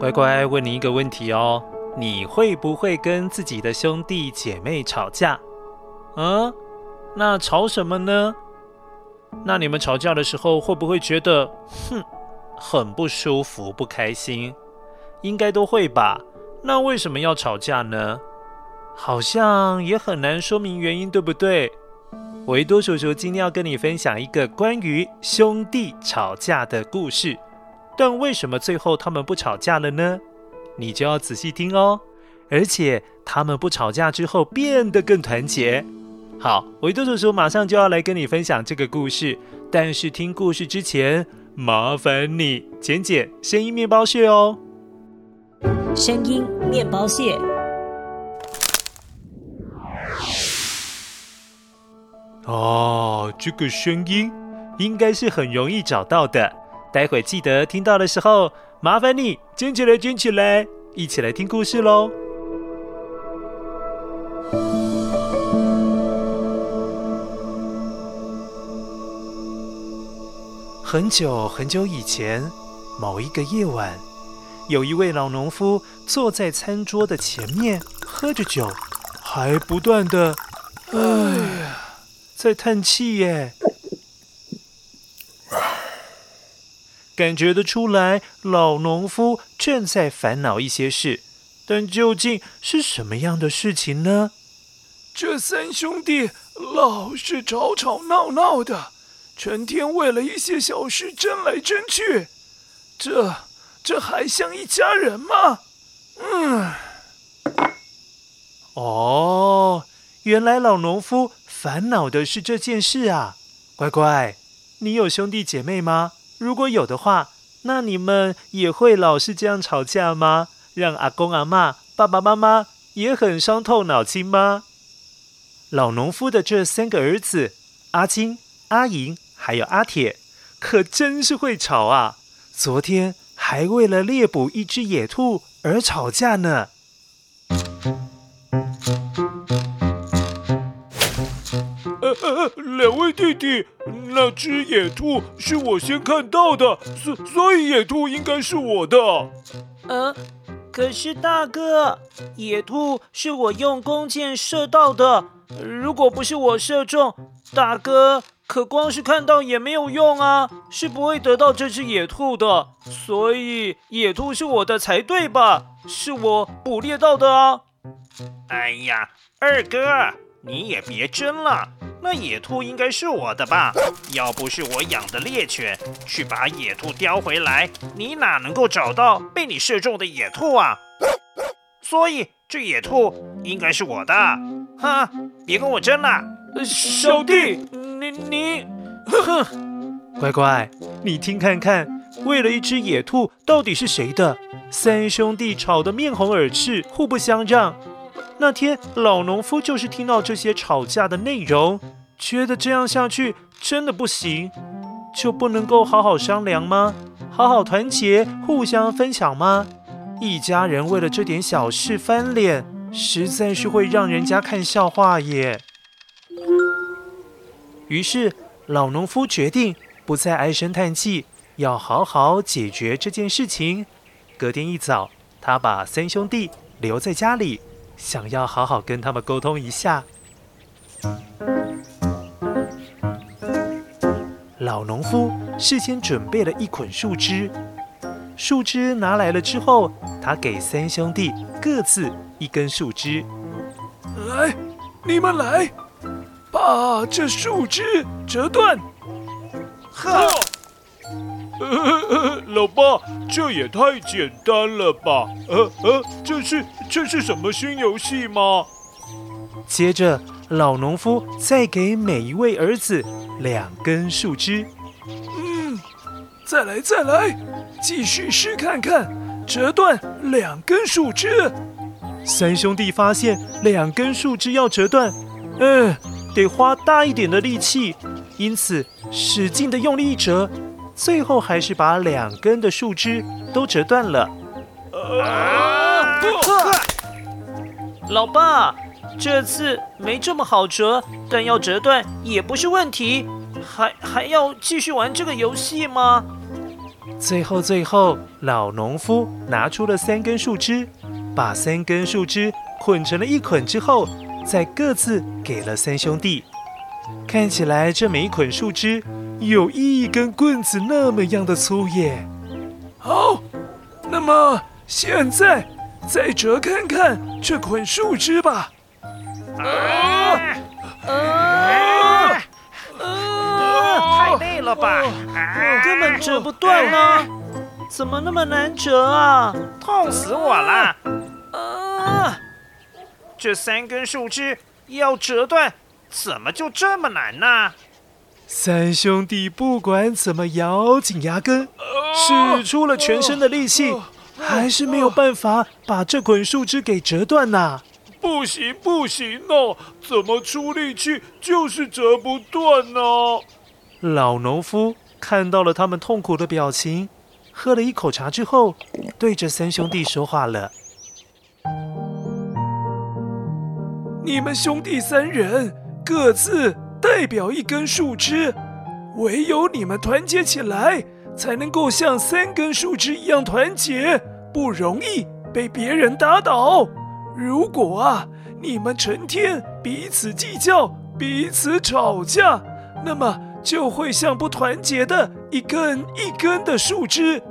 乖乖，问你一个问题哦，你会不会跟自己的兄弟姐妹吵架？嗯，那吵什么呢？那你们吵架的时候会不会觉得，哼，很不舒服、不开心？应该都会吧？那为什么要吵架呢？好像也很难说明原因，对不对？维多叔叔今天要跟你分享一个关于兄弟吵架的故事，但为什么最后他们不吵架了呢？你就要仔细听哦。而且他们不吵架之后变得更团结。好，维多叔叔马上就要来跟你分享这个故事，但是听故事之前，麻烦你剪剪声音面包屑哦。声音面包屑。哦，这个声音应该是很容易找到的。待会记得听到的时候，麻烦你卷起来，卷起来，一起来听故事喽。很久很久以前，某一个夜晚，有一位老农夫坐在餐桌的前面，喝着酒，还不断的，哎呀。在叹气耶，感觉得出来，老农夫正在烦恼一些事，但究竟是什么样的事情呢？这三兄弟老是吵吵闹闹的，成天为了一些小事争来争去，这这还像一家人吗？嗯，哦，原来老农夫。烦恼的是这件事啊，乖乖，你有兄弟姐妹吗？如果有的话，那你们也会老是这样吵架吗？让阿公阿妈、爸爸妈妈也很伤透脑筋吗？老农夫的这三个儿子阿金、阿银还有阿铁，可真是会吵啊！昨天还为了猎捕一只野兔而吵架呢。两位弟弟，那只野兔是我先看到的，所所以野兔应该是我的。呃，可是大哥，野兔是我用弓箭射到的，如果不是我射中，大哥可光是看到也没有用啊，是不会得到这只野兔的。所以野兔是我的才对吧？是我捕猎到的啊。哎呀，二哥，你也别争了。那野兔应该是我的吧？要不是我养的猎犬去把野兔叼回来，你哪能够找到被你射中的野兔啊？所以这野兔应该是我的。哈，别跟我争了，小弟，你你，哼，乖乖，你听看看，为了一只野兔，到底是谁的？三兄弟吵得面红耳赤，互不相让。那天，老农夫就是听到这些吵架的内容，觉得这样下去真的不行，就不能够好好商量吗？好好团结，互相分享吗？一家人为了这点小事翻脸，实在是会让人家看笑话耶。于是，老农夫决定不再唉声叹气，要好好解决这件事情。隔天一早，他把三兄弟留在家里，想要好好跟他们沟通一下。老农夫事先准备了一捆树枝，树枝拿来了之后，他给三兄弟各自一根树枝。来，你们来，把这树枝折断。呵。呃，老爸，这也太简单了吧？呃呃，这是这是什么新游戏吗？接着，老农夫再给每一位儿子两根树枝。嗯，再来再来，继续试看看，折断两根树枝。三兄弟发现两根树枝要折断，嗯，得花大一点的力气，因此使劲的用力一折。最后还是把两根的树枝都折断了。啊！老爸，这次没这么好折，但要折断也不是问题。还还要继续玩这个游戏吗？最后最后，老农夫拿出了三根树枝，把三根树枝捆成了一捆之后，再各自给了三兄弟。看起来这每一捆树枝有一根棍子那么样的粗耶。好，那么现在再折看看这捆树枝吧。啊啊啊！太累了吧？根本折不断啊！怎么那么难折啊？痛死我了！啊！这三根树枝要折断。怎么就这么难呢？三兄弟不管怎么咬紧牙根，使出了全身的力气，还是没有办法把这捆树枝给折断呐！不行不行哦，怎么出力气就是折不断呢？老农夫看到了他们痛苦的表情，喝了一口茶之后，对着三兄弟说话了：“你们兄弟三人。”各自代表一根树枝，唯有你们团结起来，才能够像三根树枝一样团结，不容易被别人打倒。如果啊，你们成天彼此计较、彼此吵架，那么就会像不团结的一根一根的树枝，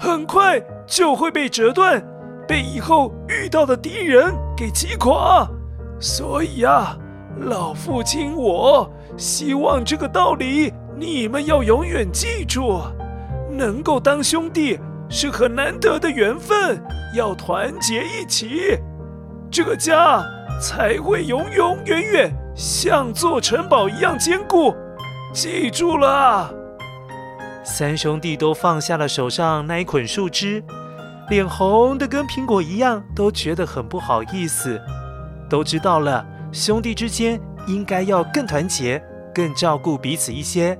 很快就会被折断，被以后遇到的敌人给击垮。所以啊。老父亲，我希望这个道理你们要永远记住：能够当兄弟是很难得的缘分，要团结一起，这个家才会永永远远像座城堡一样坚固。记住了。三兄弟都放下了手上那一捆树枝，脸红的跟苹果一样，都觉得很不好意思，都知道了。兄弟之间应该要更团结、更照顾彼此一些。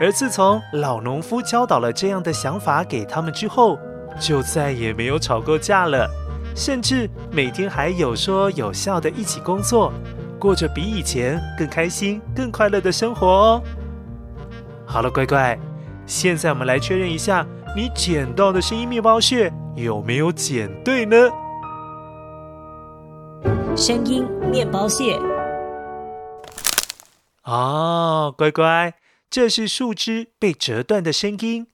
而自从老农夫教导了这样的想法给他们之后，就再也没有吵过架了，甚至每天还有说有笑的一起工作，过着比以前更开心、更快乐的生活哦。好了，乖乖，现在我们来确认一下，你捡到的声音面包屑有没有捡对呢？声音面包屑。哦，乖乖，这是树枝被折断的声音。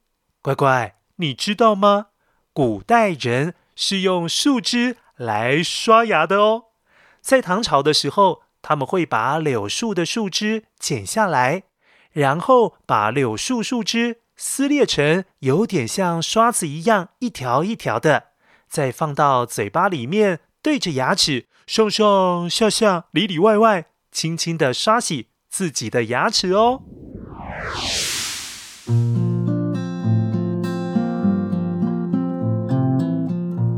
乖乖，你知道吗？古代人是用树枝来刷牙的哦。在唐朝的时候，他们会把柳树的树枝剪下来，然后把柳树树枝撕裂成有点像刷子一样一条一条的，再放到嘴巴里面，对着牙齿。上上下下、里里外外，轻轻的刷洗自己的牙齿哦。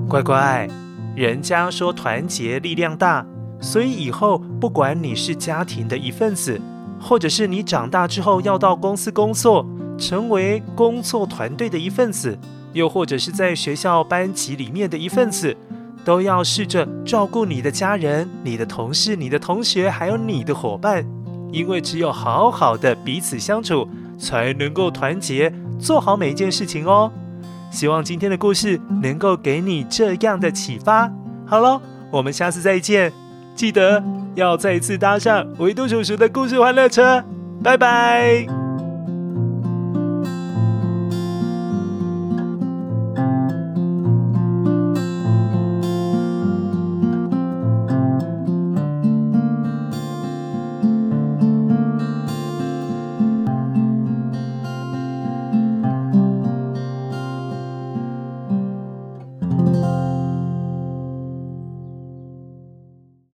乖乖，人家说团结力量大，所以以后不管你是家庭的一份子，或者是你长大之后要到公司工作，成为工作团队的一份子，又或者是在学校班级里面的一份子，都要试着照顾你的家人、你的同事、你的同学，还有你的伙伴，因为只有好好的彼此相处，才能够团结，做好每一件事情哦。希望今天的故事能够给你这样的启发。好喽，我们下次再见，记得要再次搭上维度叔叔的故事欢乐车。拜拜。